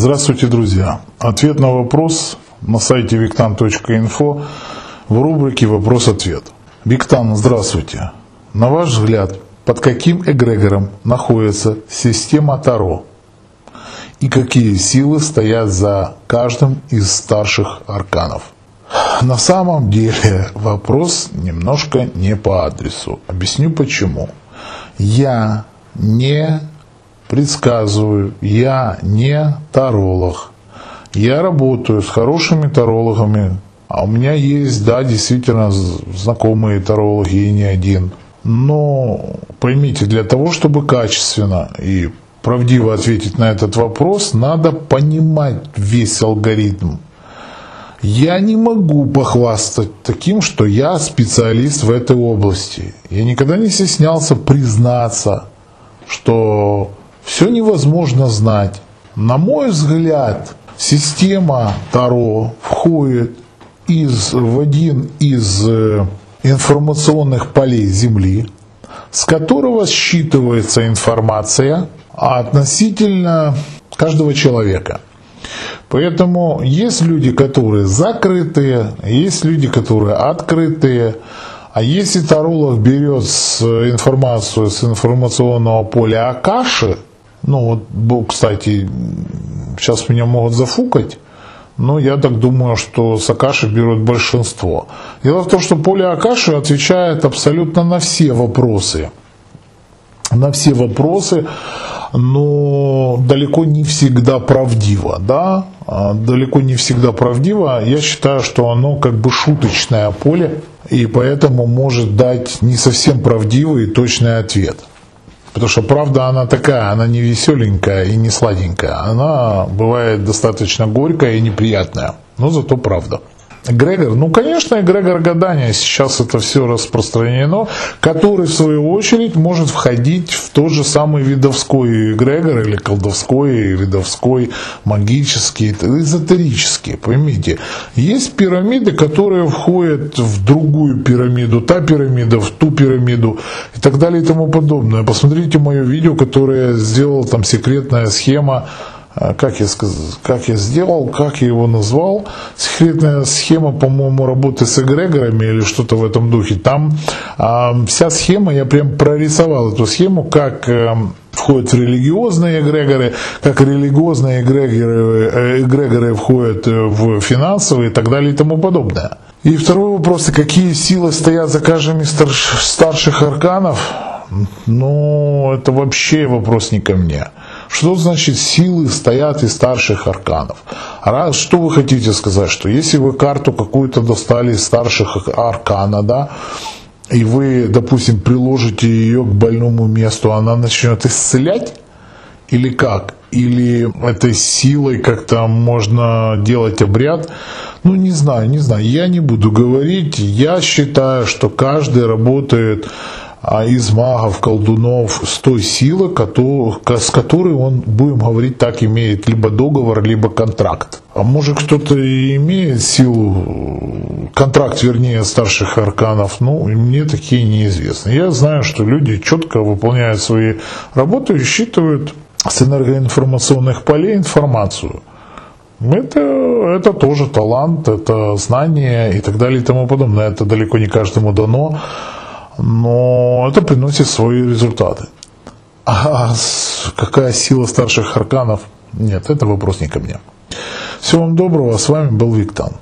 Здравствуйте, друзья! Ответ на вопрос на сайте victan.info в рубрике «Вопрос-ответ». Виктан, здравствуйте! На ваш взгляд, под каким эгрегором находится система Таро? И какие силы стоят за каждым из старших арканов? На самом деле вопрос немножко не по адресу. Объясню почему. Я не предсказываю, я не таролог. Я работаю с хорошими тарологами, а у меня есть, да, действительно знакомые тарологи и не один. Но поймите, для того, чтобы качественно и правдиво ответить на этот вопрос, надо понимать весь алгоритм. Я не могу похвастать таким, что я специалист в этой области. Я никогда не стеснялся признаться, что все невозможно знать. На мой взгляд, система Таро входит из, в один из э, информационных полей Земли, с которого считывается информация относительно каждого человека. Поэтому есть люди, которые закрытые, есть люди, которые открытые. А если таролог берет информацию с информационного поля Акаши, ну вот, кстати, сейчас меня могут зафукать, но я так думаю, что Акаши берут большинство. Дело в том, что поле Акаши отвечает абсолютно на все вопросы. На все вопросы, но далеко не всегда правдиво, да, а, далеко не всегда правдиво. Я считаю, что оно как бы шуточное поле, и поэтому может дать не совсем правдивый и точный ответ. Потому что правда она такая, она не веселенькая и не сладенькая. Она бывает достаточно горькая и неприятная, но зато правда. Эгрегор, ну, конечно, эгрегор гадания, сейчас это все распространено, который, в свою очередь, может входить в тот же самый видовской эгрегор или колдовской, видовской, магический, эзотерический, поймите. Есть пирамиды, которые входят в другую пирамиду, та пирамида, в ту пирамиду и так далее и тому подобное. Посмотрите мое видео, которое я сделал, там секретная схема как я, как я сделал, как я его назвал. Секретная схема, по-моему, работы с эгрегорами или что-то в этом духе. Там а, вся схема, я прям прорисовал эту схему, как э, входят в религиозные эгрегоры, как религиозные эгрегоры, э, эгрегоры входят э, в финансовые и так далее и тому подобное. И второй вопрос, какие силы стоят за каждым из старших арканов? Ну, это вообще вопрос не ко мне. Что значит силы стоят из старших арканов? Раз, что вы хотите сказать? Что если вы карту какую-то достали из старших аркана, да, и вы, допустим, приложите ее к больному месту, она начнет исцелять? Или как? Или этой силой как-то можно делать обряд? Ну, не знаю, не знаю. Я не буду говорить. Я считаю, что каждый работает а из магов, колдунов с той силы, с которой он, будем говорить так, имеет либо договор, либо контракт. А может кто-то имеет силу, контракт, вернее, старших арканов, ну, мне такие неизвестны. Я знаю, что люди четко выполняют свои работы и считывают с энергоинформационных полей информацию. Это, это тоже талант, это знание и так далее и тому подобное. Это далеко не каждому дано но это приносит свои результаты. А какая сила старших арканов? Нет, это вопрос не ко мне. Всего вам доброго, с вами был Виктан.